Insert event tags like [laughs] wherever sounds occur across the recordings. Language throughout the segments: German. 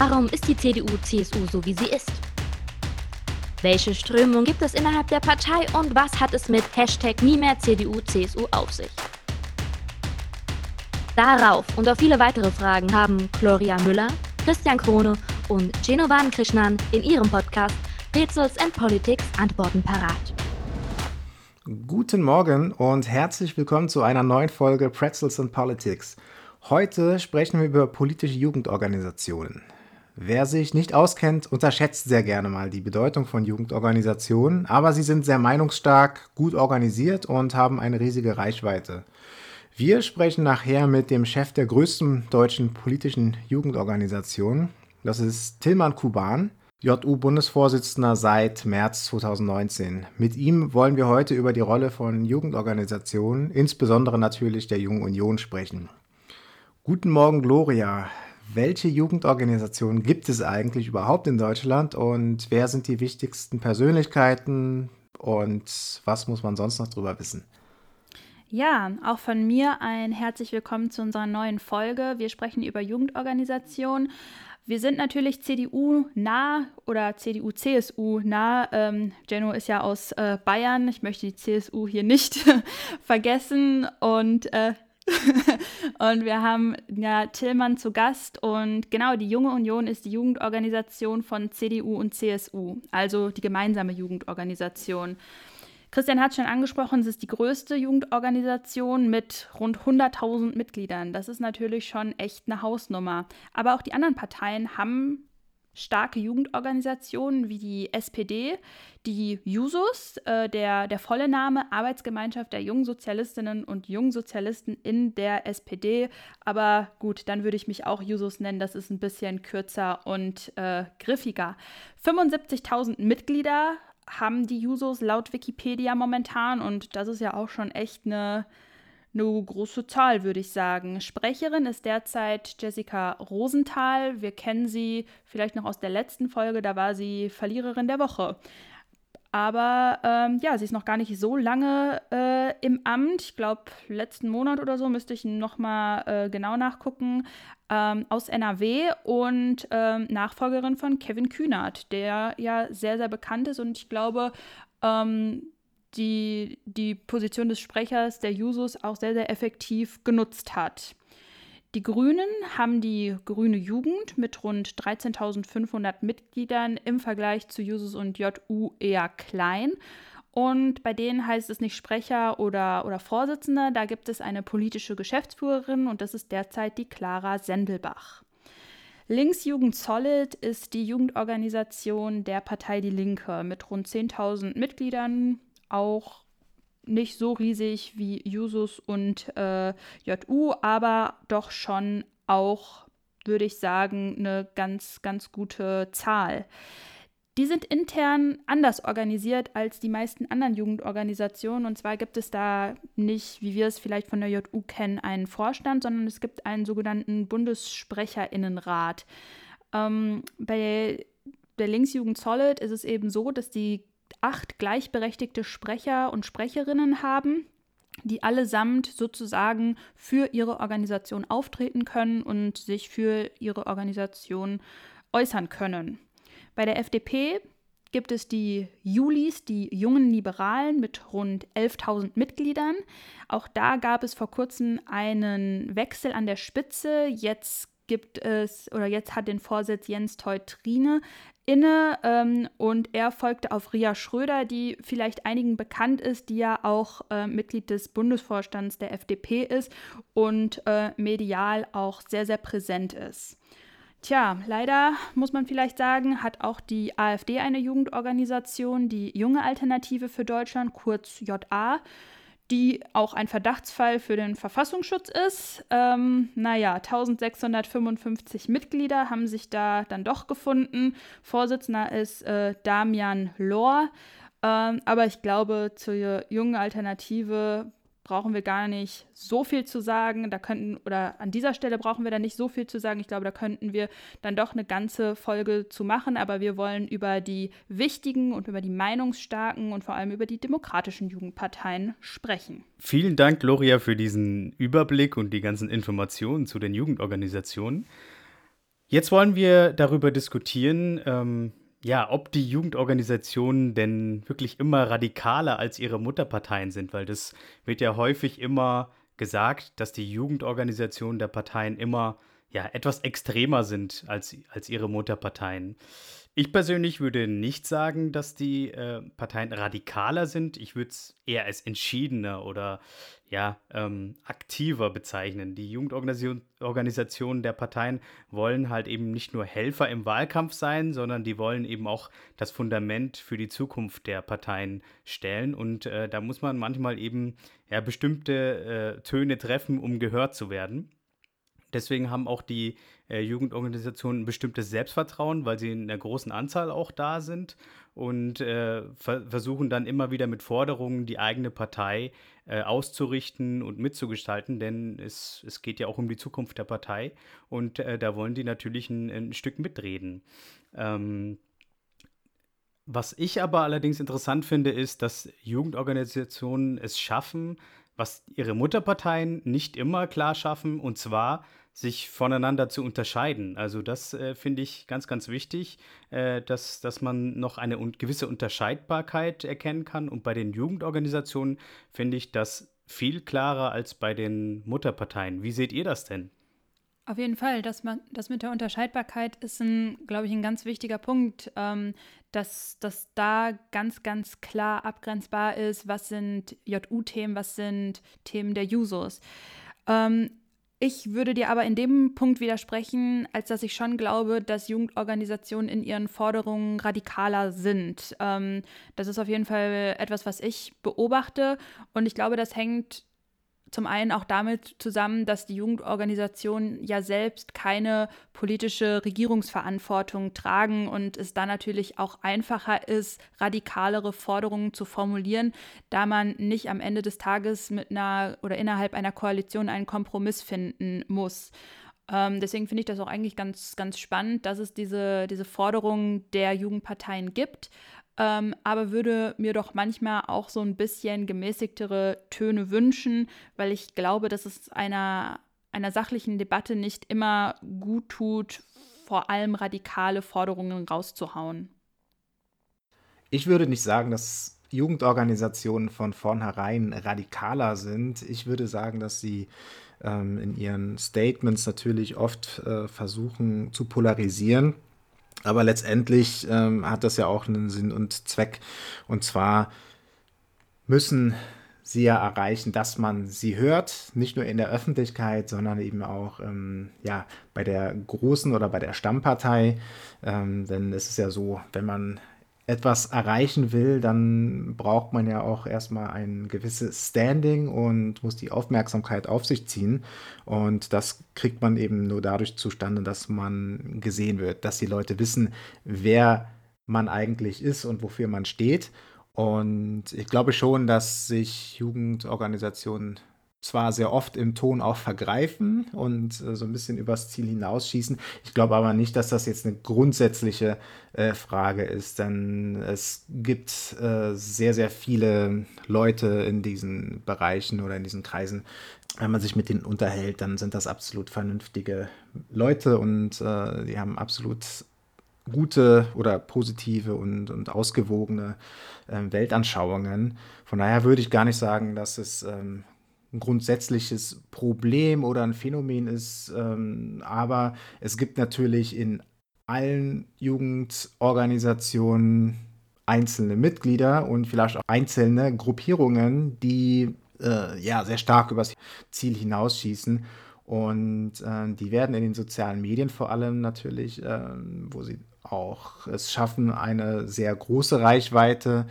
Warum ist die CDU-CSU so, wie sie ist? Welche Strömung gibt es innerhalb der Partei und was hat es mit Hashtag nie mehr CDU-CSU auf sich? Darauf und auf viele weitere Fragen haben Gloria Müller, Christian Krone und Genovan Krishnan in ihrem Podcast Rätsels and Politics Antworten parat. Guten Morgen und herzlich willkommen zu einer neuen Folge Pretzels and Politics. Heute sprechen wir über politische Jugendorganisationen. Wer sich nicht auskennt, unterschätzt sehr gerne mal die Bedeutung von Jugendorganisationen, aber sie sind sehr meinungsstark, gut organisiert und haben eine riesige Reichweite. Wir sprechen nachher mit dem Chef der größten deutschen politischen Jugendorganisation. Das ist Tilman Kuban, JU-Bundesvorsitzender seit März 2019. Mit ihm wollen wir heute über die Rolle von Jugendorganisationen, insbesondere natürlich der Jungen Union, sprechen. Guten Morgen, Gloria. Welche Jugendorganisationen gibt es eigentlich überhaupt in Deutschland und wer sind die wichtigsten Persönlichkeiten und was muss man sonst noch drüber wissen? Ja, auch von mir ein herzlich willkommen zu unserer neuen Folge. Wir sprechen über Jugendorganisationen. Wir sind natürlich CDU-nah oder CDU-CSU-nah. Ähm, Jenno ist ja aus äh, Bayern. Ich möchte die CSU hier nicht [laughs] vergessen. Und äh, [laughs] und wir haben ja Tillmann zu Gast und genau, die Junge Union ist die Jugendorganisation von CDU und CSU, also die gemeinsame Jugendorganisation. Christian hat schon angesprochen, es ist die größte Jugendorganisation mit rund 100.000 Mitgliedern. Das ist natürlich schon echt eine Hausnummer. Aber auch die anderen Parteien haben starke Jugendorganisationen wie die SPD, die Jusos, äh, der, der volle Name Arbeitsgemeinschaft der jungen Sozialistinnen und jungen Sozialisten in der SPD. Aber gut, dann würde ich mich auch Jusos nennen, das ist ein bisschen kürzer und äh, griffiger. 75.000 Mitglieder haben die Jusos laut Wikipedia momentan und das ist ja auch schon echt eine, eine große Zahl, würde ich sagen. Sprecherin ist derzeit Jessica Rosenthal. Wir kennen sie vielleicht noch aus der letzten Folge, da war sie Verliererin der Woche. Aber ähm, ja, sie ist noch gar nicht so lange äh, im Amt. Ich glaube, letzten Monat oder so müsste ich nochmal äh, genau nachgucken. Ähm, aus NRW und ähm, Nachfolgerin von Kevin Kühnert, der ja sehr, sehr bekannt ist und ich glaube, ähm, die, die Position des Sprechers der Jusos auch sehr, sehr effektiv genutzt hat. Die Grünen haben die Grüne Jugend mit rund 13.500 Mitgliedern im Vergleich zu Jusos und JU eher klein. Und bei denen heißt es nicht Sprecher oder, oder Vorsitzender, da gibt es eine politische Geschäftsführerin und das ist derzeit die Clara Sendelbach. Linksjugend Solid ist die Jugendorganisation der Partei Die Linke mit rund 10.000 Mitgliedern, auch nicht so riesig wie Jusus und äh, JU, aber doch schon auch, würde ich sagen, eine ganz, ganz gute Zahl. Die sind intern anders organisiert als die meisten anderen Jugendorganisationen. Und zwar gibt es da nicht, wie wir es vielleicht von der JU kennen, einen Vorstand, sondern es gibt einen sogenannten Bundessprecherinnenrat. Ähm, bei der Linksjugend Solid ist es eben so, dass die acht gleichberechtigte Sprecher und Sprecherinnen haben, die allesamt sozusagen für ihre Organisation auftreten können und sich für ihre Organisation äußern können. Bei der FDP gibt es die Julis, die jungen Liberalen mit rund 11.000 Mitgliedern. Auch da gab es vor kurzem einen Wechsel an der Spitze. Jetzt gibt es oder jetzt hat den Vorsitz Jens Teutrine inne ähm, und er folgte auf Ria Schröder, die vielleicht einigen bekannt ist, die ja auch äh, Mitglied des Bundesvorstands der FDP ist und äh, medial auch sehr, sehr präsent ist. Tja, leider muss man vielleicht sagen, hat auch die AfD eine Jugendorganisation, die Junge Alternative für Deutschland, kurz JA die auch ein Verdachtsfall für den Verfassungsschutz ist. Ähm, naja, 1655 Mitglieder haben sich da dann doch gefunden. Vorsitzender ist äh, Damian Lohr. Ähm, aber ich glaube, zur jungen Alternative brauchen wir gar nicht so viel zu sagen. Da könnten, oder an dieser Stelle brauchen wir da nicht so viel zu sagen. Ich glaube, da könnten wir dann doch eine ganze Folge zu machen. Aber wir wollen über die wichtigen und über die meinungsstarken und vor allem über die demokratischen Jugendparteien sprechen. Vielen Dank, Gloria, für diesen Überblick und die ganzen Informationen zu den Jugendorganisationen. Jetzt wollen wir darüber diskutieren, ähm, ja, ob die Jugendorganisationen denn wirklich immer radikaler als ihre Mutterparteien sind, weil das wird ja häufig immer gesagt, dass die Jugendorganisationen der Parteien immer ja, etwas extremer sind als, als ihre Mutterparteien. Ich persönlich würde nicht sagen, dass die äh, Parteien radikaler sind. Ich würde es eher als entschiedener oder ja, ähm, aktiver bezeichnen. Die Jugendorganisationen der Parteien wollen halt eben nicht nur Helfer im Wahlkampf sein, sondern die wollen eben auch das Fundament für die Zukunft der Parteien stellen. Und äh, da muss man manchmal eben ja, bestimmte äh, Töne treffen, um gehört zu werden. Deswegen haben auch die äh, Jugendorganisationen ein bestimmtes Selbstvertrauen, weil sie in einer großen Anzahl auch da sind und äh, ver versuchen dann immer wieder mit Forderungen die eigene Partei äh, auszurichten und mitzugestalten, denn es, es geht ja auch um die Zukunft der Partei und äh, da wollen die natürlich ein, ein Stück mitreden. Ähm, was ich aber allerdings interessant finde, ist, dass Jugendorganisationen es schaffen, was ihre Mutterparteien nicht immer klar schaffen, und zwar sich voneinander zu unterscheiden. Also das äh, finde ich ganz, ganz wichtig, äh, dass, dass man noch eine un gewisse Unterscheidbarkeit erkennen kann. Und bei den Jugendorganisationen finde ich das viel klarer als bei den Mutterparteien. Wie seht ihr das denn? Auf jeden Fall, das, das mit der Unterscheidbarkeit ist, ein, glaube ich, ein ganz wichtiger Punkt, ähm, dass, dass da ganz, ganz klar abgrenzbar ist, was sind JU-Themen, was sind Themen der Jusos. Ähm, ich würde dir aber in dem Punkt widersprechen, als dass ich schon glaube, dass Jugendorganisationen in ihren Forderungen radikaler sind. Ähm, das ist auf jeden Fall etwas, was ich beobachte. Und ich glaube, das hängt zum einen auch damit zusammen, dass die Jugendorganisationen ja selbst keine politische Regierungsverantwortung tragen und es dann natürlich auch einfacher ist, radikalere Forderungen zu formulieren, da man nicht am Ende des Tages mit einer oder innerhalb einer Koalition einen Kompromiss finden muss. Ähm, deswegen finde ich das auch eigentlich ganz, ganz spannend, dass es diese, diese Forderungen der Jugendparteien gibt ähm, aber würde mir doch manchmal auch so ein bisschen gemäßigtere Töne wünschen, weil ich glaube, dass es einer, einer sachlichen Debatte nicht immer gut tut, vor allem radikale Forderungen rauszuhauen. Ich würde nicht sagen, dass Jugendorganisationen von vornherein radikaler sind. Ich würde sagen, dass sie ähm, in ihren Statements natürlich oft äh, versuchen zu polarisieren aber letztendlich ähm, hat das ja auch einen Sinn und Zweck. Und zwar müssen sie ja erreichen, dass man sie hört, nicht nur in der Öffentlichkeit, sondern eben auch ähm, ja, bei der großen oder bei der Stammpartei. Ähm, denn es ist ja so, wenn man etwas erreichen will, dann braucht man ja auch erstmal ein gewisses Standing und muss die Aufmerksamkeit auf sich ziehen. Und das kriegt man eben nur dadurch zustande, dass man gesehen wird, dass die Leute wissen, wer man eigentlich ist und wofür man steht. Und ich glaube schon, dass sich Jugendorganisationen zwar sehr oft im Ton auch vergreifen und äh, so ein bisschen übers Ziel hinausschießen. Ich glaube aber nicht, dass das jetzt eine grundsätzliche äh, Frage ist, denn es gibt äh, sehr, sehr viele Leute in diesen Bereichen oder in diesen Kreisen. Wenn man sich mit denen unterhält, dann sind das absolut vernünftige Leute und äh, die haben absolut gute oder positive und, und ausgewogene äh, Weltanschauungen. Von daher würde ich gar nicht sagen, dass es ähm, ein grundsätzliches Problem oder ein Phänomen ist. Ähm, aber es gibt natürlich in allen Jugendorganisationen einzelne Mitglieder und vielleicht auch einzelne Gruppierungen, die äh, ja sehr stark übers Ziel hinausschießen. Und äh, die werden in den sozialen Medien vor allem natürlich, äh, wo sie auch es schaffen, eine sehr große Reichweite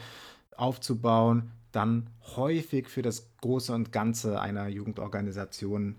aufzubauen, dann häufig für das Große und Ganze einer Jugendorganisation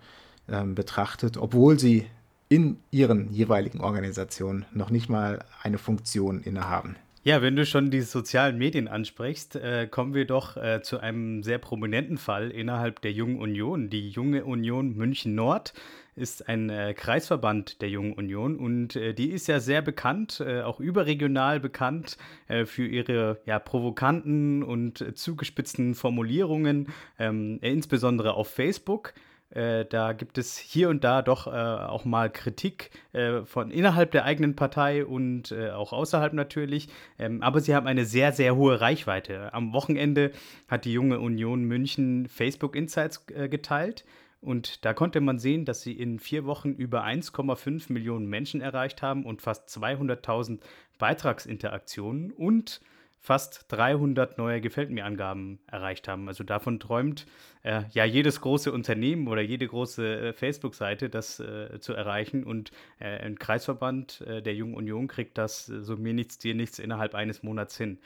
äh, betrachtet, obwohl sie in ihren jeweiligen Organisationen noch nicht mal eine Funktion innehaben. Ja, wenn du schon die sozialen Medien ansprichst, äh, kommen wir doch äh, zu einem sehr prominenten Fall innerhalb der Jungen Union. Die Junge Union München Nord ist ein äh, Kreisverband der Jungen Union und äh, die ist ja sehr bekannt, äh, auch überregional bekannt äh, für ihre ja, provokanten und zugespitzten Formulierungen, ähm, insbesondere auf Facebook. Äh, da gibt es hier und da doch äh, auch mal Kritik äh, von innerhalb der eigenen Partei und äh, auch außerhalb natürlich. Ähm, aber sie haben eine sehr, sehr hohe Reichweite. Am Wochenende hat die junge Union München Facebook Insights äh, geteilt. Und da konnte man sehen, dass sie in vier Wochen über 1,5 Millionen Menschen erreicht haben und fast 200.000 Beitragsinteraktionen und fast 300 neue Gefällt mir Angaben erreicht haben. Also davon träumt äh, ja jedes große Unternehmen oder jede große äh, Facebook-Seite, das äh, zu erreichen. Und äh, ein Kreisverband äh, der Jungen Union kriegt das äh, so mir nichts, dir nichts innerhalb eines Monats hin.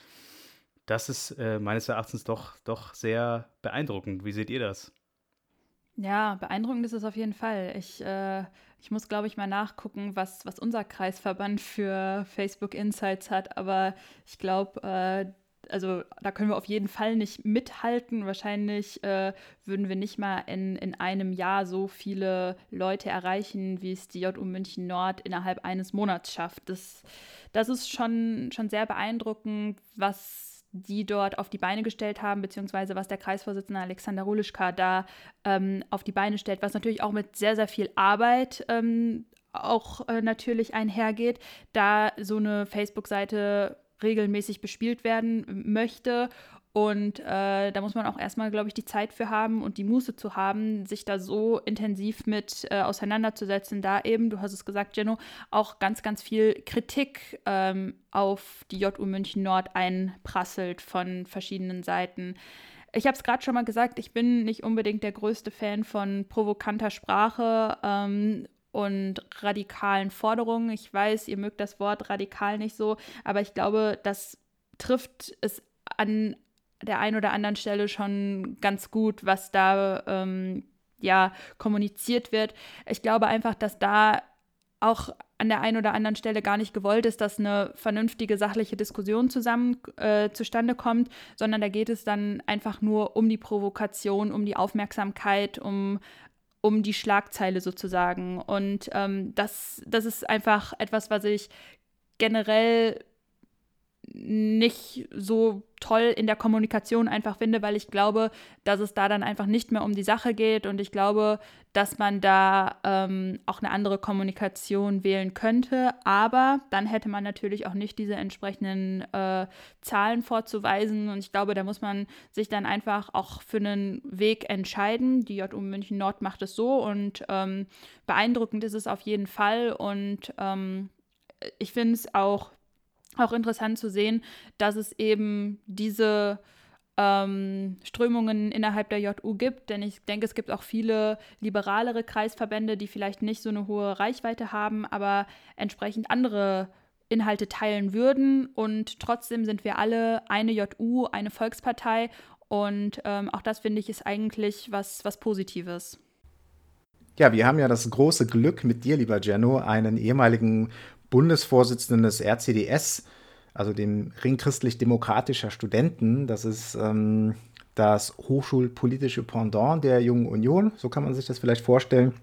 Das ist meines Erachtens doch, doch sehr beeindruckend. Wie seht ihr das? Ja, beeindruckend ist es auf jeden Fall. Ich, äh, ich muss, glaube ich, mal nachgucken, was, was unser Kreisverband für Facebook Insights hat. Aber ich glaube, äh, also da können wir auf jeden Fall nicht mithalten. Wahrscheinlich äh, würden wir nicht mal in, in einem Jahr so viele Leute erreichen, wie es die JU München Nord innerhalb eines Monats schafft. Das, das ist schon, schon sehr beeindruckend, was die dort auf die Beine gestellt haben, beziehungsweise was der Kreisvorsitzende Alexander Rulischka da ähm, auf die Beine stellt, was natürlich auch mit sehr, sehr viel Arbeit ähm, auch äh, natürlich einhergeht, da so eine Facebook-Seite regelmäßig bespielt werden möchte und äh, da muss man auch erstmal, glaube ich, die Zeit für haben und die Muße zu haben, sich da so intensiv mit äh, auseinanderzusetzen. Da eben, du hast es gesagt, Jenno, auch ganz, ganz viel Kritik ähm, auf die JU München Nord einprasselt von verschiedenen Seiten. Ich habe es gerade schon mal gesagt, ich bin nicht unbedingt der größte Fan von provokanter Sprache ähm, und radikalen Forderungen. Ich weiß, ihr mögt das Wort radikal nicht so, aber ich glaube, das trifft es an der einen oder anderen Stelle schon ganz gut, was da ähm, ja kommuniziert wird. Ich glaube einfach, dass da auch an der einen oder anderen Stelle gar nicht gewollt ist, dass eine vernünftige sachliche Diskussion zusammen äh, zustande kommt, sondern da geht es dann einfach nur um die Provokation, um die Aufmerksamkeit, um um die Schlagzeile sozusagen. Und ähm, das, das ist einfach etwas, was ich generell nicht so toll in der Kommunikation einfach finde, weil ich glaube, dass es da dann einfach nicht mehr um die Sache geht. Und ich glaube, dass man da ähm, auch eine andere Kommunikation wählen könnte, aber dann hätte man natürlich auch nicht diese entsprechenden äh, Zahlen vorzuweisen. Und ich glaube, da muss man sich dann einfach auch für einen Weg entscheiden. Die JU München Nord macht es so. Und ähm, beeindruckend ist es auf jeden Fall. Und ähm, ich finde es auch auch interessant zu sehen, dass es eben diese ähm, Strömungen innerhalb der JU gibt, denn ich denke, es gibt auch viele liberalere Kreisverbände, die vielleicht nicht so eine hohe Reichweite haben, aber entsprechend andere Inhalte teilen würden. Und trotzdem sind wir alle eine JU, eine Volkspartei. Und ähm, auch das finde ich ist eigentlich was, was Positives. Ja, wir haben ja das große Glück mit dir, lieber Jenno, einen ehemaligen Bundesvorsitzenden des RCDS, also dem Ring christlich-demokratischer Studenten. Das ist ähm, das hochschulpolitische Pendant der Jungen Union, so kann man sich das vielleicht vorstellen.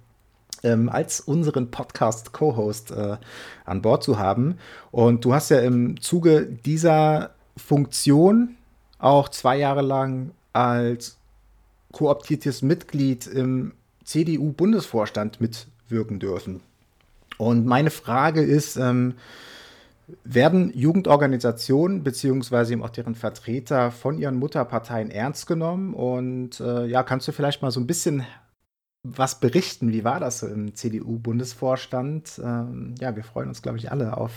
Ähm, als unseren Podcast-Co-Host äh, an Bord zu haben. Und du hast ja im Zuge dieser Funktion auch zwei Jahre lang als kooptiertes Mitglied im CDU-Bundesvorstand mitwirken dürfen. Und meine Frage ist, ähm, werden Jugendorganisationen eben auch deren Vertreter von ihren Mutterparteien ernst genommen? Und äh, ja, kannst du vielleicht mal so ein bisschen was berichten? Wie war das im CDU-Bundesvorstand? Ähm, ja, wir freuen uns, glaube ich, alle auf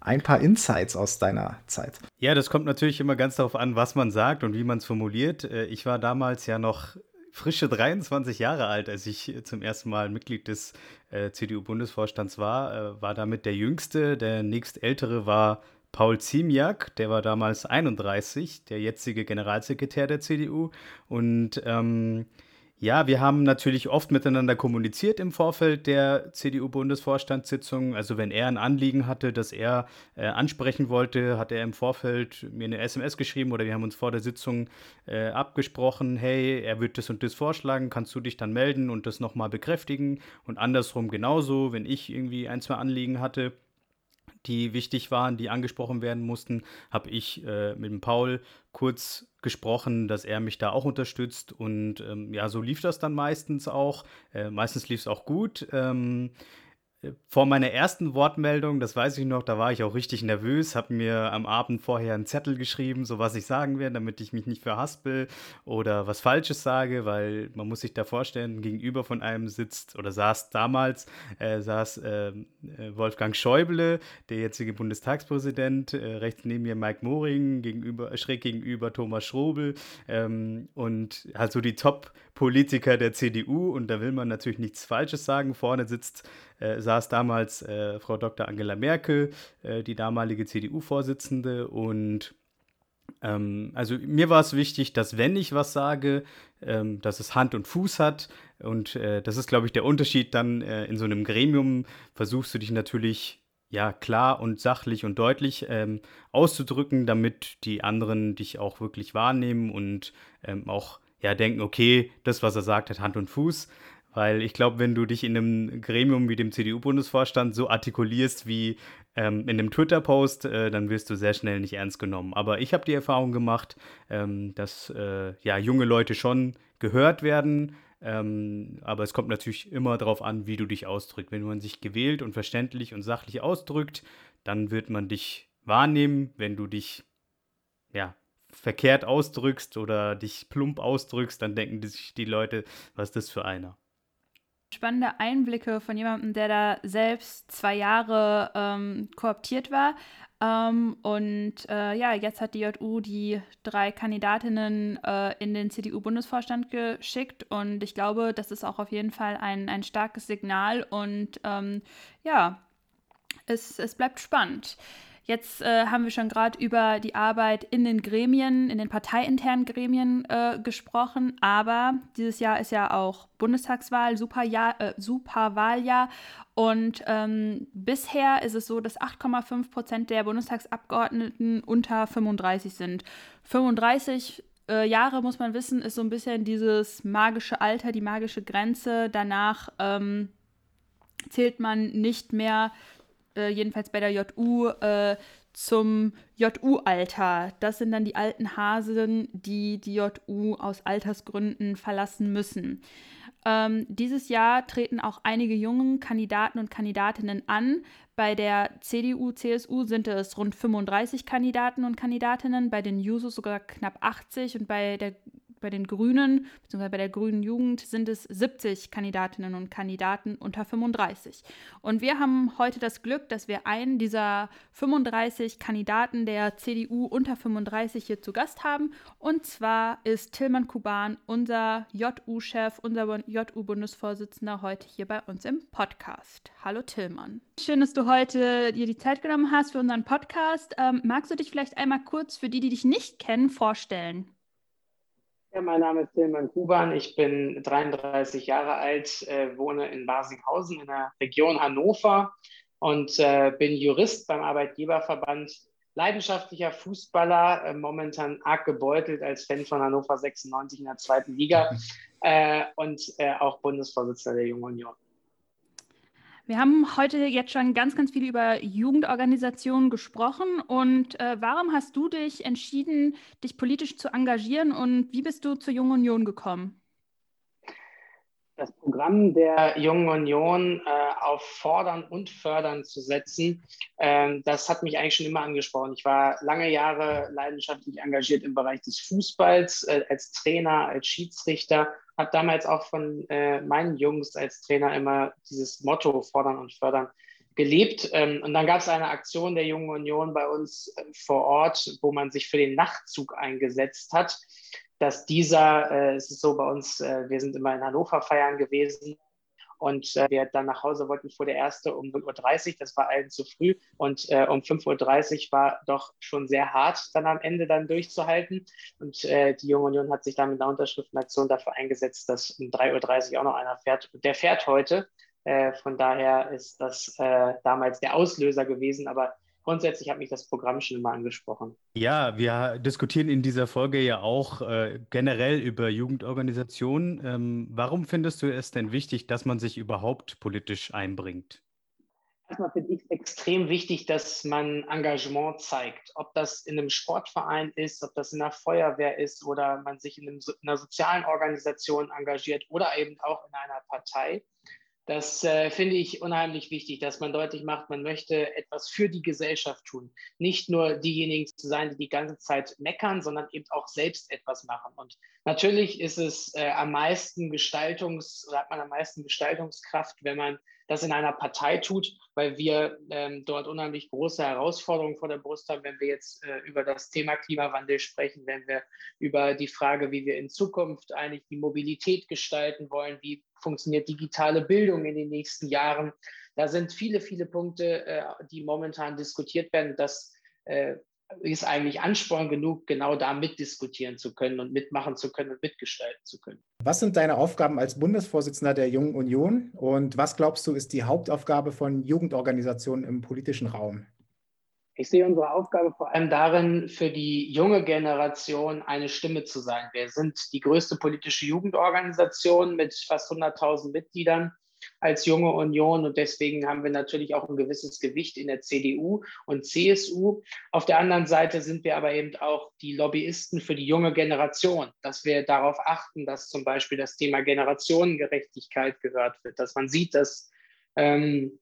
ein paar Insights aus deiner Zeit. Ja, das kommt natürlich immer ganz darauf an, was man sagt und wie man es formuliert. Äh, ich war damals ja noch frische 23 Jahre alt, als ich zum ersten Mal Mitglied des äh, CDU-Bundesvorstands war, äh, war damit der jüngste. Der nächstältere war Paul Ziemiak, der war damals 31, der jetzige Generalsekretär der CDU. Und ähm, ja, wir haben natürlich oft miteinander kommuniziert im Vorfeld der CDU-Bundesvorstandssitzung. Also wenn er ein Anliegen hatte, das er äh, ansprechen wollte, hat er im Vorfeld mir eine SMS geschrieben oder wir haben uns vor der Sitzung äh, abgesprochen, hey, er wird das und das vorschlagen, kannst du dich dann melden und das nochmal bekräftigen? Und andersrum genauso, wenn ich irgendwie ein, zwei Anliegen hatte, die wichtig waren, die angesprochen werden mussten, habe ich äh, mit dem Paul kurz gesprochen, dass er mich da auch unterstützt. Und ähm, ja, so lief das dann meistens auch. Äh, meistens lief es auch gut. Ähm, vor meiner ersten Wortmeldung, das weiß ich noch, da war ich auch richtig nervös, habe mir am Abend vorher einen Zettel geschrieben, so was ich sagen werde, damit ich mich nicht verhaspel oder was Falsches sage, weil man muss sich da vorstellen, gegenüber von einem sitzt oder saß damals, äh, saß äh, Wolfgang Schäuble, der jetzige Bundestagspräsident, äh, rechts neben mir Mike Moring, gegenüber, schräg gegenüber Thomas Schrobel ähm, und halt so die Top-Politiker der CDU und da will man natürlich nichts Falsches sagen. Vorne sitzt äh, saß damals äh, Frau Dr. Angela Merkel, äh, die damalige CDU-Vorsitzende. Und ähm, also mir war es wichtig, dass wenn ich was sage, ähm, dass es Hand und Fuß hat. Und äh, das ist, glaube ich, der Unterschied dann äh, in so einem Gremium. Versuchst du dich natürlich ja, klar und sachlich und deutlich ähm, auszudrücken, damit die anderen dich auch wirklich wahrnehmen und ähm, auch ja, denken, okay, das, was er sagt, hat Hand und Fuß. Weil ich glaube, wenn du dich in einem Gremium wie dem CDU-Bundesvorstand so artikulierst wie ähm, in einem Twitter-Post, äh, dann wirst du sehr schnell nicht ernst genommen. Aber ich habe die Erfahrung gemacht, ähm, dass äh, ja, junge Leute schon gehört werden. Ähm, aber es kommt natürlich immer darauf an, wie du dich ausdrückst. Wenn man sich gewählt und verständlich und sachlich ausdrückt, dann wird man dich wahrnehmen. Wenn du dich ja, verkehrt ausdrückst oder dich plump ausdrückst, dann denken sich die Leute, was ist das für einer? Spannende Einblicke von jemandem, der da selbst zwei Jahre ähm, kooptiert war. Ähm, und äh, ja, jetzt hat die JU die drei Kandidatinnen äh, in den CDU-Bundesvorstand geschickt. Und ich glaube, das ist auch auf jeden Fall ein, ein starkes Signal. Und ähm, ja, es, es bleibt spannend. Jetzt äh, haben wir schon gerade über die Arbeit in den Gremien, in den parteiinternen Gremien äh, gesprochen, aber dieses Jahr ist ja auch Bundestagswahl, Superjahr, äh, Superwahljahr und ähm, bisher ist es so, dass 8,5 Prozent der Bundestagsabgeordneten unter 35 sind. 35 äh, Jahre, muss man wissen, ist so ein bisschen dieses magische Alter, die magische Grenze. Danach ähm, zählt man nicht mehr äh, jedenfalls bei der JU, äh, zum JU-Alter. Das sind dann die alten Hasen, die die JU aus Altersgründen verlassen müssen. Ähm, dieses Jahr treten auch einige jungen Kandidaten und Kandidatinnen an. Bei der CDU, CSU sind es rund 35 Kandidaten und Kandidatinnen, bei den Jusos sogar knapp 80 und bei der bei den Grünen, beziehungsweise bei der Grünen Jugend, sind es 70 Kandidatinnen und Kandidaten unter 35. Und wir haben heute das Glück, dass wir einen dieser 35 Kandidaten der CDU unter 35 hier zu Gast haben. Und zwar ist Tilman Kuban, unser JU-Chef, unser JU-Bundesvorsitzender, heute hier bei uns im Podcast. Hallo Tillmann. Schön, dass du heute dir die Zeit genommen hast für unseren Podcast. Ähm, magst du dich vielleicht einmal kurz für die, die dich nicht kennen, vorstellen? Ja, mein Name ist Tilman Kuban. Ich bin 33 Jahre alt, äh, wohne in Barsinghausen in der Region Hannover und äh, bin Jurist beim Arbeitgeberverband, leidenschaftlicher Fußballer, äh, momentan arg gebeutelt als Fan von Hannover 96 in der zweiten Liga [laughs] äh, und äh, auch Bundesvorsitzender der Jungen Union. Wir haben heute jetzt schon ganz, ganz viel über Jugendorganisationen gesprochen. Und äh, warum hast du dich entschieden, dich politisch zu engagieren und wie bist du zur Jungen Union gekommen? Das Programm der Jungen Union äh, auf Fordern und Fördern zu setzen, äh, das hat mich eigentlich schon immer angesprochen. Ich war lange Jahre leidenschaftlich engagiert im Bereich des Fußballs, äh, als Trainer, als Schiedsrichter habe damals auch von äh, meinen Jungs als Trainer immer dieses Motto fordern und fördern gelebt. Ähm, und dann gab es eine Aktion der Jungen Union bei uns äh, vor Ort, wo man sich für den Nachtzug eingesetzt hat. Dass dieser, äh, es ist so bei uns, äh, wir sind immer in Hannover feiern gewesen und äh, wir dann nach Hause wollten, fuhr der erste um 0.30 Uhr, das war allen zu früh. Und äh, um 5.30 Uhr war doch schon sehr hart, dann am Ende dann durchzuhalten. Und äh, die Junge Union hat sich dann mit einer Unterschriftenaktion dafür eingesetzt, dass um 3.30 Uhr auch noch einer fährt. Und der fährt heute. Äh, von daher ist das äh, damals der Auslöser gewesen. Aber grundsätzlich hat mich das Programm schon immer angesprochen. Ja, wir diskutieren in dieser Folge ja auch äh, generell über Jugendorganisationen. Ähm, warum findest du es denn wichtig, dass man sich überhaupt politisch einbringt? Erstmal finde ich es extrem wichtig, dass man Engagement zeigt. Ob das in einem Sportverein ist, ob das in einer Feuerwehr ist oder man sich in, einem, in einer sozialen Organisation engagiert oder eben auch in einer Partei. Das äh, finde ich unheimlich wichtig, dass man deutlich macht, man möchte etwas für die Gesellschaft tun. Nicht nur diejenigen zu sein, die die ganze Zeit meckern, sondern eben auch selbst etwas machen. Und natürlich ist es äh, am meisten Gestaltungs, oder hat man am meisten Gestaltungskraft, wenn man das in einer Partei tut, weil wir ähm, dort unheimlich große Herausforderungen vor der Brust haben, wenn wir jetzt äh, über das Thema Klimawandel sprechen, wenn wir über die Frage, wie wir in Zukunft eigentlich die Mobilität gestalten wollen, wie funktioniert digitale Bildung in den nächsten Jahren. Da sind viele, viele Punkte, äh, die momentan diskutiert werden. Das äh, ist eigentlich Ansporn genug, genau da mitdiskutieren zu können und mitmachen zu können und mitgestalten zu können. Was sind deine Aufgaben als Bundesvorsitzender der Jungen Union und was glaubst du ist die Hauptaufgabe von Jugendorganisationen im politischen Raum? Ich sehe unsere Aufgabe vor allem darin, für die junge Generation eine Stimme zu sein. Wir sind die größte politische Jugendorganisation mit fast 100.000 Mitgliedern als junge Union und deswegen haben wir natürlich auch ein gewisses Gewicht in der CDU und CSU. Auf der anderen Seite sind wir aber eben auch die Lobbyisten für die junge Generation, dass wir darauf achten, dass zum Beispiel das Thema Generationengerechtigkeit gehört wird, dass man sieht, dass ähm,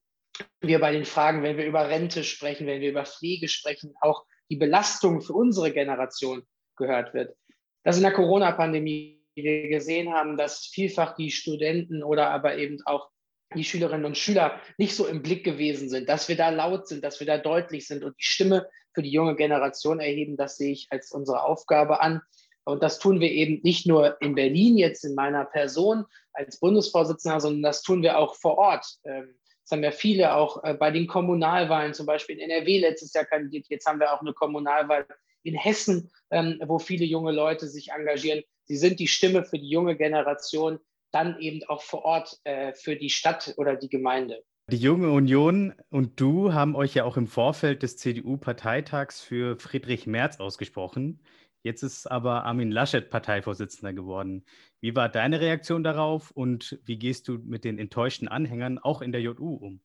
wir bei den Fragen, wenn wir über Rente sprechen, wenn wir über Pflege sprechen, auch die Belastung für unsere Generation gehört wird. Dass in der Corona-Pandemie wir gesehen haben, dass vielfach die Studenten oder aber eben auch die Schülerinnen und Schüler nicht so im Blick gewesen sind, dass wir da laut sind, dass wir da deutlich sind und die Stimme für die junge Generation erheben, das sehe ich als unsere Aufgabe an. Und das tun wir eben nicht nur in Berlin jetzt in meiner Person als Bundesvorsitzender, sondern das tun wir auch vor Ort. Ähm, das haben ja viele auch äh, bei den Kommunalwahlen, zum Beispiel in NRW letztes Jahr kandidiert. Jetzt haben wir auch eine Kommunalwahl in Hessen, ähm, wo viele junge Leute sich engagieren. Sie sind die Stimme für die junge Generation, dann eben auch vor Ort äh, für die Stadt oder die Gemeinde. Die Junge Union und du haben euch ja auch im Vorfeld des CDU-Parteitags für Friedrich Merz ausgesprochen. Jetzt ist aber Armin Laschet Parteivorsitzender geworden. Wie war deine Reaktion darauf und wie gehst du mit den enttäuschten Anhängern auch in der JU um?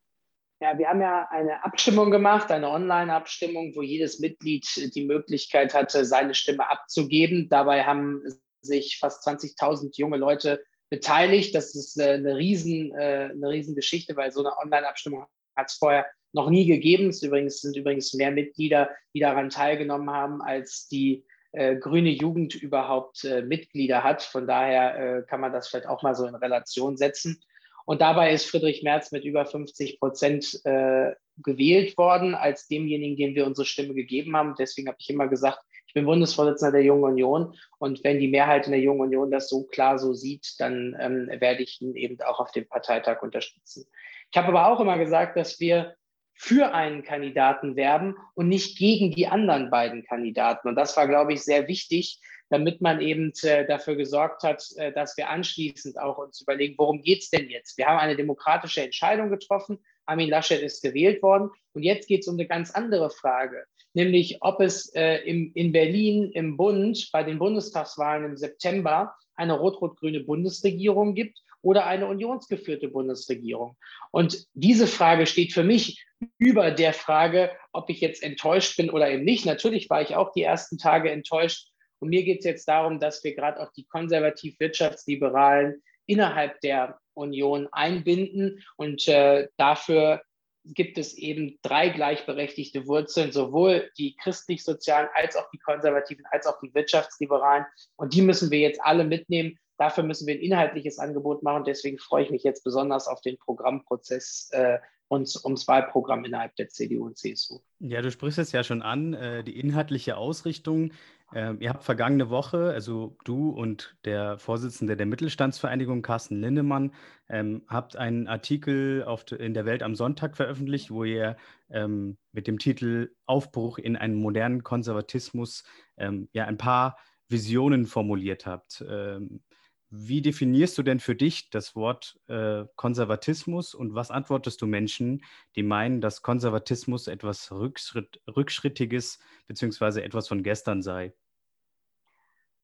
Ja, wir haben ja eine Abstimmung gemacht, eine Online-Abstimmung, wo jedes Mitglied die Möglichkeit hatte, seine Stimme abzugeben. Dabei haben sich fast 20.000 junge Leute beteiligt. Das ist äh, eine, riesen, äh, eine Riesengeschichte, weil so eine Online-Abstimmung hat es vorher noch nie gegeben. Es übrigens, sind übrigens mehr Mitglieder, die daran teilgenommen haben, als die äh, grüne Jugend überhaupt äh, Mitglieder hat. Von daher äh, kann man das vielleicht auch mal so in Relation setzen. Und dabei ist Friedrich Merz mit über 50 Prozent äh, gewählt worden als demjenigen, dem wir unsere Stimme gegeben haben. Deswegen habe ich immer gesagt, ich bin Bundesvorsitzender der Jungen Union und wenn die Mehrheit in der Jungen Union das so klar so sieht, dann ähm, werde ich ihn eben auch auf dem Parteitag unterstützen. Ich habe aber auch immer gesagt, dass wir für einen Kandidaten werben und nicht gegen die anderen beiden Kandidaten. Und das war, glaube ich, sehr wichtig, damit man eben äh, dafür gesorgt hat, äh, dass wir anschließend auch uns überlegen, worum geht es denn jetzt? Wir haben eine demokratische Entscheidung getroffen. Armin Laschet ist gewählt worden. Und jetzt geht es um eine ganz andere Frage nämlich ob es äh, im, in Berlin im Bund bei den Bundestagswahlen im September eine rot-rot-grüne Bundesregierung gibt oder eine unionsgeführte Bundesregierung. Und diese Frage steht für mich über der Frage, ob ich jetzt enttäuscht bin oder eben nicht. Natürlich war ich auch die ersten Tage enttäuscht. Und mir geht es jetzt darum, dass wir gerade auch die konservativ-wirtschaftsliberalen innerhalb der Union einbinden und äh, dafür gibt es eben drei gleichberechtigte Wurzeln, sowohl die christlich-sozialen als auch die konservativen, als auch die wirtschaftsliberalen. Und die müssen wir jetzt alle mitnehmen. Dafür müssen wir ein inhaltliches Angebot machen. Deswegen freue ich mich jetzt besonders auf den Programmprozess äh, und ums Wahlprogramm innerhalb der CDU und CSU. Ja, du sprichst es ja schon an, äh, die inhaltliche Ausrichtung. Ähm, ihr habt vergangene Woche, also du und der Vorsitzende der Mittelstandsvereinigung, Carsten Lindemann, ähm, habt einen Artikel auf, in der Welt am Sonntag veröffentlicht, wo ihr ähm, mit dem Titel Aufbruch in einen modernen Konservatismus ähm, ja ein paar Visionen formuliert habt. Ähm, wie definierst du denn für dich das Wort äh, Konservatismus und was antwortest du Menschen, die meinen, dass Konservatismus etwas Rückschritt, Rückschrittiges bzw. etwas von gestern sei?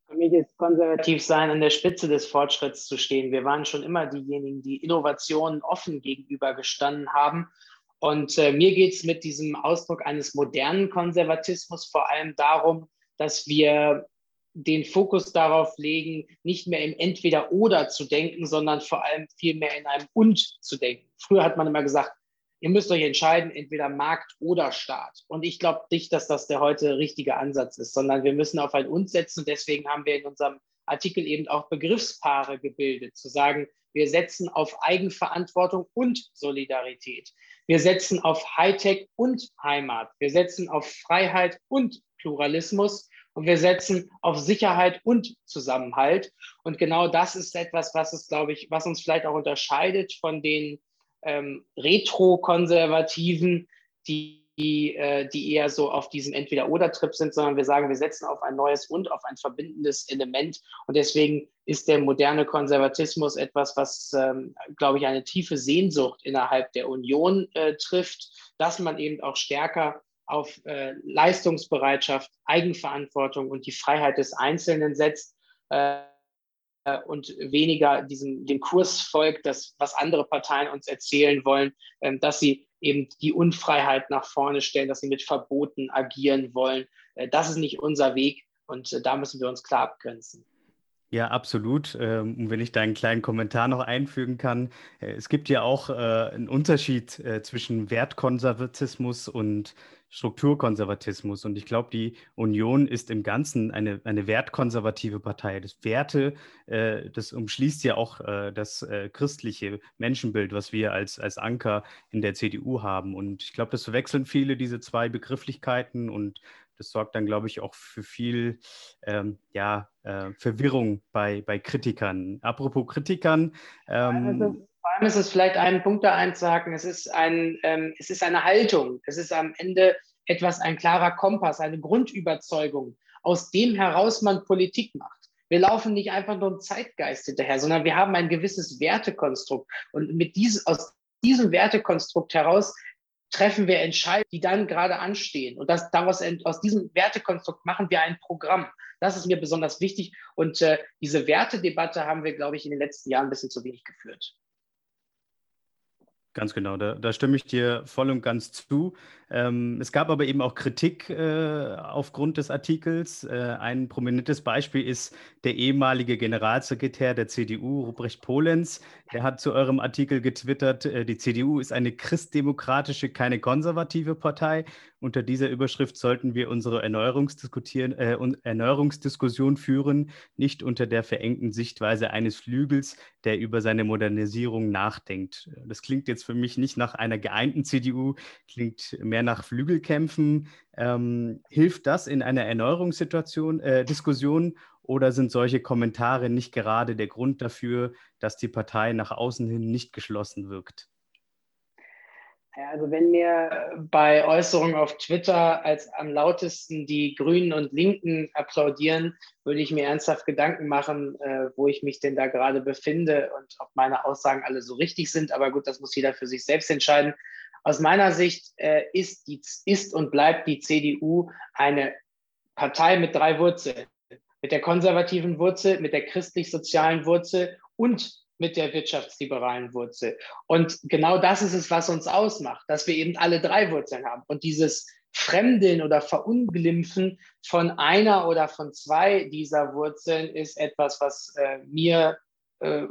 Für mich ist konservativ sein an der Spitze des Fortschritts zu stehen. Wir waren schon immer diejenigen, die Innovationen offen gegenüber gestanden haben Und äh, mir geht es mit diesem Ausdruck eines modernen Konservatismus vor allem darum, dass wir den Fokus darauf legen, nicht mehr im Entweder-Oder zu denken, sondern vor allem vielmehr in einem Und zu denken. Früher hat man immer gesagt, ihr müsst euch entscheiden, entweder Markt oder Staat. Und ich glaube nicht, dass das der heute richtige Ansatz ist, sondern wir müssen auf ein Und setzen. Und deswegen haben wir in unserem Artikel eben auch Begriffspaare gebildet, zu sagen, wir setzen auf Eigenverantwortung und Solidarität. Wir setzen auf Hightech und Heimat. Wir setzen auf Freiheit und Pluralismus und wir setzen auf Sicherheit und Zusammenhalt. Und genau das ist etwas, was es, glaube ich, was uns vielleicht auch unterscheidet von den ähm, Retro-Konservativen, die, die, äh, die eher so auf diesem Entweder-Oder-Trip sind, sondern wir sagen, wir setzen auf ein neues und auf ein verbindendes Element. Und deswegen ist der moderne Konservatismus etwas, was, ähm, glaube ich, eine tiefe Sehnsucht innerhalb der Union äh, trifft, dass man eben auch stärker auf äh, Leistungsbereitschaft, Eigenverantwortung und die Freiheit des Einzelnen setzt äh, und weniger diesem, dem Kurs folgt, das, was andere Parteien uns erzählen wollen, äh, dass sie eben die Unfreiheit nach vorne stellen, dass sie mit Verboten agieren wollen. Äh, das ist nicht unser Weg und äh, da müssen wir uns klar abgrenzen. Ja, absolut. Ähm, und wenn ich da einen kleinen Kommentar noch einfügen kann, äh, es gibt ja auch einen Unterschied zwischen Wertkonservatismus und Strukturkonservatismus. Und ich glaube, die Union ist im Ganzen eine, eine wertkonservative Partei. Das Werte, äh, das umschließt ja auch äh, das äh, christliche Menschenbild, was wir als, als Anker in der CDU haben. Und ich glaube, das verwechseln viele, diese zwei Begrifflichkeiten. Und das sorgt dann, glaube ich, auch für viel ähm, ja, äh, Verwirrung bei, bei Kritikern. Apropos Kritikern. Ähm, also vor allem ist es vielleicht einen Punkt da einzuhaken, es ist, ein, ähm, es ist eine Haltung, es ist am Ende etwas, ein klarer Kompass, eine Grundüberzeugung, aus dem heraus man Politik macht. Wir laufen nicht einfach nur im Zeitgeist hinterher, sondern wir haben ein gewisses Wertekonstrukt. Und mit diesem, aus diesem Wertekonstrukt heraus treffen wir Entscheidungen, die dann gerade anstehen. Und das, daraus, aus diesem Wertekonstrukt machen wir ein Programm. Das ist mir besonders wichtig. Und äh, diese Wertedebatte haben wir, glaube ich, in den letzten Jahren ein bisschen zu wenig geführt. Ganz genau, da, da, stimme ich dir voll und ganz zu. Ähm, es gab aber eben auch Kritik äh, aufgrund des Artikels. Äh, ein prominentes Beispiel ist der ehemalige Generalsekretär der CDU, Ruprecht Polenz. Der hat zu eurem Artikel getwittert, äh, die CDU ist eine christdemokratische, keine konservative Partei. Unter dieser Überschrift sollten wir unsere äh, Erneuerungsdiskussion führen, nicht unter der verengten Sichtweise eines Flügels, der über seine Modernisierung nachdenkt. Das klingt jetzt für mich nicht nach einer geeinten CDU, klingt mehr nach Flügelkämpfen. Ähm, hilft das in einer Erneuerungssituation, äh, Diskussion oder sind solche Kommentare nicht gerade der Grund dafür, dass die Partei nach außen hin nicht geschlossen wirkt? Ja, also wenn mir bei Äußerungen auf Twitter als am lautesten die Grünen und Linken applaudieren, würde ich mir ernsthaft Gedanken machen, äh, wo ich mich denn da gerade befinde und ob meine Aussagen alle so richtig sind. Aber gut, das muss jeder für sich selbst entscheiden. Aus meiner Sicht äh, ist, die, ist und bleibt die CDU eine Partei mit drei Wurzeln. Mit der konservativen Wurzel, mit der christlich-sozialen Wurzel und mit der wirtschaftsliberalen Wurzel. Und genau das ist es, was uns ausmacht, dass wir eben alle drei Wurzeln haben. Und dieses Fremdeln oder Verunglimpfen von einer oder von zwei dieser Wurzeln ist etwas, was äh, mir äh,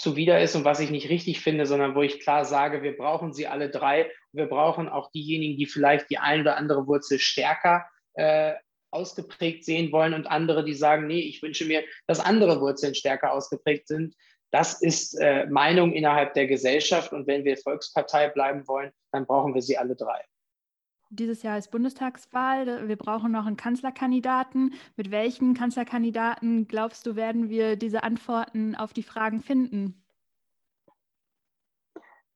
zuwider ist und was ich nicht richtig finde, sondern wo ich klar sage, wir brauchen sie alle drei. Wir brauchen auch diejenigen, die vielleicht die ein oder andere Wurzel stärker äh, ausgeprägt sehen wollen und andere, die sagen, nee, ich wünsche mir, dass andere Wurzeln stärker ausgeprägt sind. Das ist äh, Meinung innerhalb der Gesellschaft. Und wenn wir Volkspartei bleiben wollen, dann brauchen wir sie alle drei. Dieses Jahr ist Bundestagswahl. Wir brauchen noch einen Kanzlerkandidaten. Mit welchen Kanzlerkandidaten glaubst du, werden wir diese Antworten auf die Fragen finden?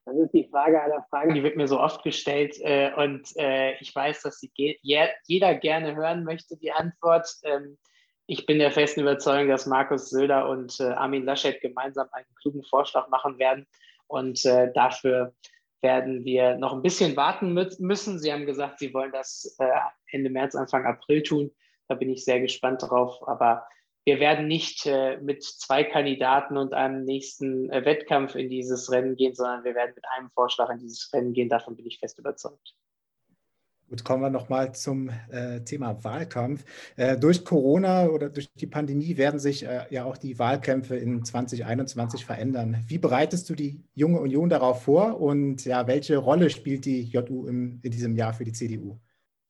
Das ist die Frage aller Fragen, die wird mir so oft gestellt. Äh, und äh, ich weiß, dass sie jeder gerne hören möchte, die Antwort. Ähm, ich bin der festen Überzeugung, dass Markus Söder und äh, Armin Laschet gemeinsam einen klugen Vorschlag machen werden. Und äh, dafür werden wir noch ein bisschen warten müssen. Sie haben gesagt, Sie wollen das äh, Ende März, Anfang April tun. Da bin ich sehr gespannt drauf. Aber wir werden nicht äh, mit zwei Kandidaten und einem nächsten äh, Wettkampf in dieses Rennen gehen, sondern wir werden mit einem Vorschlag in dieses Rennen gehen. Davon bin ich fest überzeugt. Gut, kommen wir nochmal zum äh, Thema Wahlkampf. Äh, durch Corona oder durch die Pandemie werden sich äh, ja auch die Wahlkämpfe in 2021 verändern. Wie bereitest du die junge Union darauf vor und ja, welche Rolle spielt die JU im, in diesem Jahr für die CDU?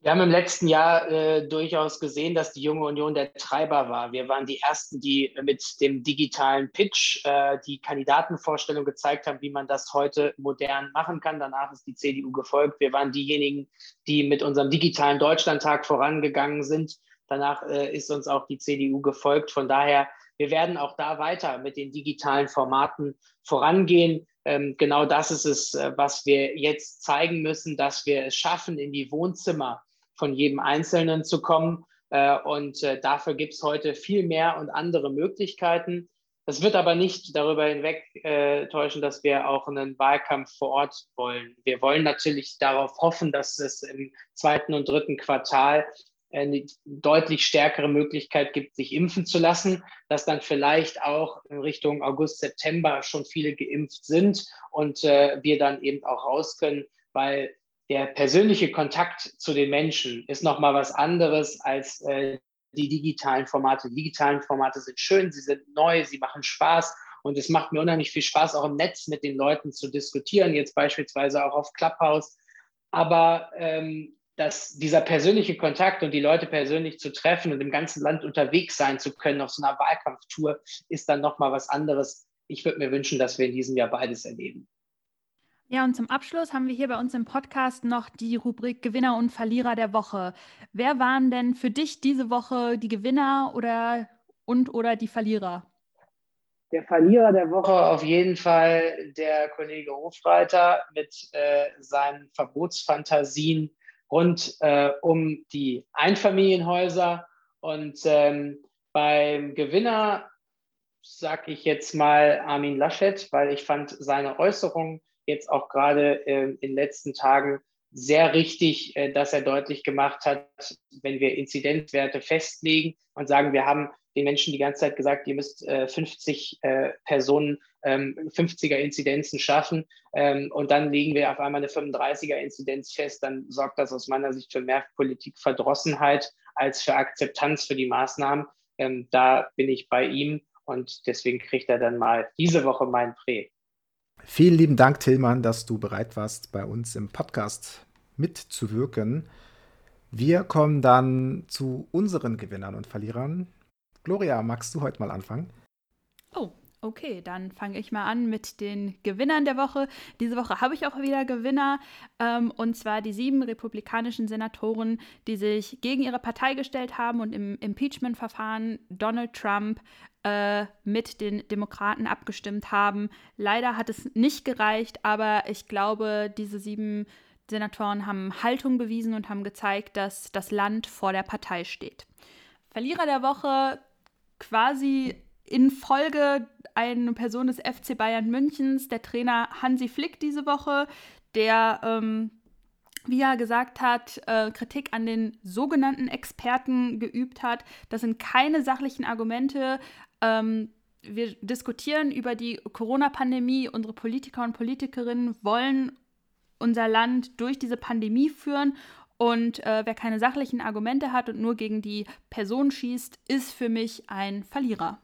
Wir haben im letzten Jahr äh, durchaus gesehen, dass die Junge Union der Treiber war. Wir waren die Ersten, die mit dem digitalen Pitch äh, die Kandidatenvorstellung gezeigt haben, wie man das heute modern machen kann. Danach ist die CDU gefolgt. Wir waren diejenigen, die mit unserem digitalen Deutschlandtag vorangegangen sind. Danach äh, ist uns auch die CDU gefolgt. Von daher, wir werden auch da weiter mit den digitalen Formaten vorangehen ähm, genau das ist es, äh, was wir jetzt zeigen müssen, dass wir es schaffen, in die Wohnzimmer von jedem Einzelnen zu kommen. Äh, und äh, dafür gibt es heute viel mehr und andere Möglichkeiten. Das wird aber nicht darüber hinweg äh, täuschen, dass wir auch einen Wahlkampf vor Ort wollen. Wir wollen natürlich darauf hoffen, dass es im zweiten und dritten Quartal eine deutlich stärkere Möglichkeit gibt, sich impfen zu lassen, dass dann vielleicht auch in Richtung August, September schon viele geimpft sind und äh, wir dann eben auch raus können, weil der persönliche Kontakt zu den Menschen ist nochmal was anderes als äh, die digitalen Formate. Die digitalen Formate sind schön, sie sind neu, sie machen Spaß und es macht mir unheimlich viel Spaß, auch im Netz mit den Leuten zu diskutieren, jetzt beispielsweise auch auf Clubhouse. Aber ähm, dass dieser persönliche Kontakt und die Leute persönlich zu treffen und im ganzen Land unterwegs sein zu können auf so einer Wahlkampftour, ist dann nochmal was anderes. Ich würde mir wünschen, dass wir in diesem Jahr beides erleben. Ja, und zum Abschluss haben wir hier bei uns im Podcast noch die Rubrik Gewinner und Verlierer der Woche. Wer waren denn für dich diese Woche die Gewinner oder und oder die Verlierer? Der Verlierer der Woche auf jeden Fall der Kollege Hofreiter mit äh, seinen Verbotsfantasien rund äh, um die Einfamilienhäuser. Und ähm, beim Gewinner sage ich jetzt mal Armin Laschet, weil ich fand seine Äußerung jetzt auch gerade äh, in den letzten Tagen sehr richtig, äh, dass er deutlich gemacht hat, wenn wir Inzidenzwerte festlegen und sagen, wir haben den Menschen die ganze Zeit gesagt, ihr müsst äh, 50 äh, Personen, ähm, 50er Inzidenzen schaffen ähm, und dann legen wir auf einmal eine 35er Inzidenz fest, dann sorgt das aus meiner Sicht für mehr Politikverdrossenheit als für Akzeptanz für die Maßnahmen. Ähm, da bin ich bei ihm und deswegen kriegt er dann mal diese Woche mein Prä. Vielen lieben Dank, Tillmann, dass du bereit warst, bei uns im Podcast mitzuwirken. Wir kommen dann zu unseren Gewinnern und Verlierern. Gloria, magst du heute mal anfangen? Oh, okay, dann fange ich mal an mit den Gewinnern der Woche. Diese Woche habe ich auch wieder Gewinner, ähm, und zwar die sieben republikanischen Senatoren, die sich gegen ihre Partei gestellt haben und im Impeachment-Verfahren Donald Trump äh, mit den Demokraten abgestimmt haben. Leider hat es nicht gereicht, aber ich glaube, diese sieben Senatoren haben Haltung bewiesen und haben gezeigt, dass das Land vor der Partei steht. Verlierer der Woche quasi in Folge eine Person des FC Bayern Münchens, der Trainer Hansi Flick diese Woche, der, ähm, wie er gesagt hat, äh, Kritik an den sogenannten Experten geübt hat. Das sind keine sachlichen Argumente. Ähm, wir diskutieren über die Corona-Pandemie. Unsere Politiker und Politikerinnen wollen unser Land durch diese Pandemie führen. Und äh, wer keine sachlichen Argumente hat und nur gegen die Person schießt, ist für mich ein Verlierer.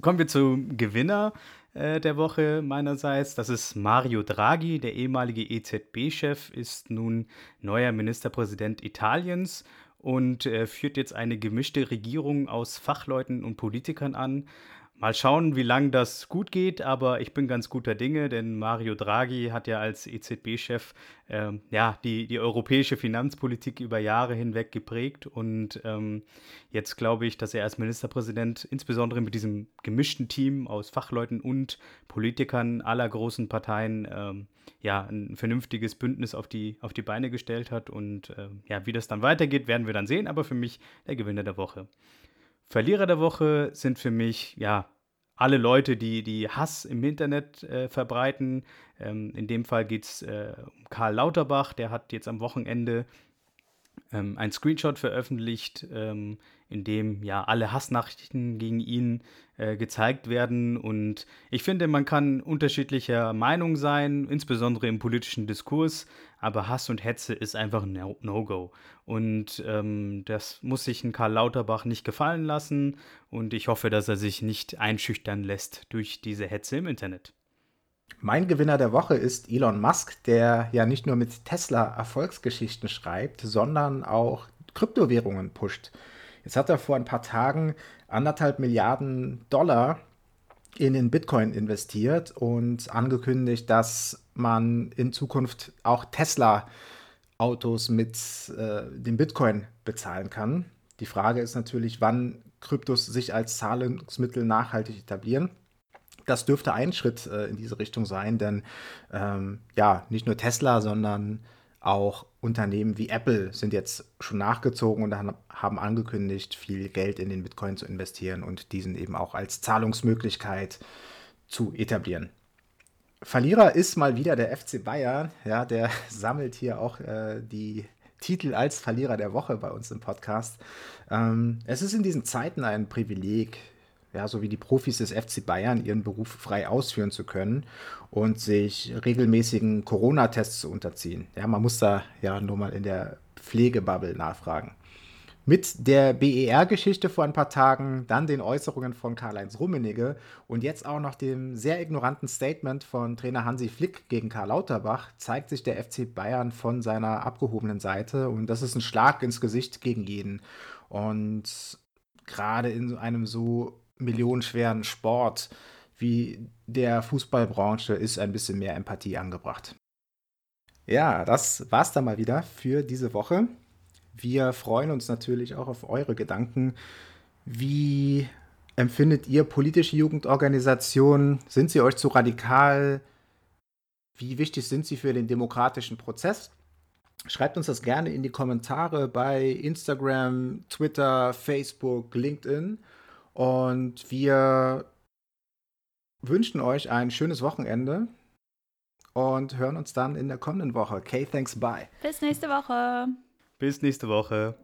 Kommen wir zum Gewinner äh, der Woche meinerseits. Das ist Mario Draghi, der ehemalige EZB-Chef, ist nun neuer Ministerpräsident Italiens und äh, führt jetzt eine gemischte Regierung aus Fachleuten und Politikern an. Mal schauen, wie lange das gut geht, aber ich bin ganz guter Dinge, denn Mario Draghi hat ja als EZB-Chef ähm, ja, die, die europäische Finanzpolitik über Jahre hinweg geprägt und ähm, jetzt glaube ich, dass er als Ministerpräsident insbesondere mit diesem gemischten Team aus Fachleuten und Politikern aller großen Parteien ähm, ja, ein vernünftiges Bündnis auf die, auf die Beine gestellt hat und äh, ja, wie das dann weitergeht, werden wir dann sehen, aber für mich der Gewinner der Woche. Verlierer der Woche sind für mich, ja, alle Leute, die, die Hass im Internet äh, verbreiten. Ähm, in dem Fall geht es äh, um Karl Lauterbach, der hat jetzt am Wochenende ähm, ein Screenshot veröffentlicht, ähm, in dem ja alle Hassnachrichten gegen ihn äh, gezeigt werden. Und ich finde, man kann unterschiedlicher Meinung sein, insbesondere im politischen Diskurs, aber Hass und Hetze ist einfach ein No-Go. und ähm, das muss sich ein Karl Lauterbach nicht gefallen lassen. Und ich hoffe, dass er sich nicht einschüchtern lässt durch diese Hetze im Internet. Mein Gewinner der Woche ist Elon Musk, der ja nicht nur mit Tesla Erfolgsgeschichten schreibt, sondern auch Kryptowährungen pusht. Jetzt hat er vor ein paar Tagen anderthalb Milliarden Dollar in den Bitcoin investiert und angekündigt, dass man in Zukunft auch Tesla-Autos mit äh, dem Bitcoin bezahlen kann. Die Frage ist natürlich, wann Kryptos sich als Zahlungsmittel nachhaltig etablieren. Das dürfte ein Schritt äh, in diese Richtung sein, denn ähm, ja, nicht nur Tesla, sondern auch Unternehmen wie Apple sind jetzt schon nachgezogen und haben angekündigt, viel Geld in den Bitcoin zu investieren und diesen eben auch als Zahlungsmöglichkeit zu etablieren. Verlierer ist mal wieder der FC Bayern. Ja, der [laughs] sammelt hier auch äh, die Titel als Verlierer der Woche bei uns im Podcast. Ähm, es ist in diesen Zeiten ein Privileg, ja, so wie die Profis des FC Bayern, ihren Beruf frei ausführen zu können und sich regelmäßigen Corona-Tests zu unterziehen. Ja, man muss da ja nur mal in der Pflegebubble nachfragen. Mit der BER-Geschichte vor ein paar Tagen, dann den Äußerungen von Karl-Heinz Rummenigge und jetzt auch noch dem sehr ignoranten Statement von Trainer Hansi Flick gegen Karl Lauterbach zeigt sich der FC Bayern von seiner abgehobenen Seite und das ist ein Schlag ins Gesicht gegen jeden. Und gerade in einem so millionenschweren Sport wie der Fußballbranche ist ein bisschen mehr Empathie angebracht. Ja, das war's dann mal wieder für diese Woche. Wir freuen uns natürlich auch auf eure Gedanken. Wie empfindet ihr politische Jugendorganisationen? Sind sie euch zu radikal? Wie wichtig sind sie für den demokratischen Prozess? Schreibt uns das gerne in die Kommentare bei Instagram, Twitter, Facebook, LinkedIn. Und wir wünschen euch ein schönes Wochenende und hören uns dann in der kommenden Woche. Okay, thanks, bye. Bis nächste Woche. Bis nächste Woche.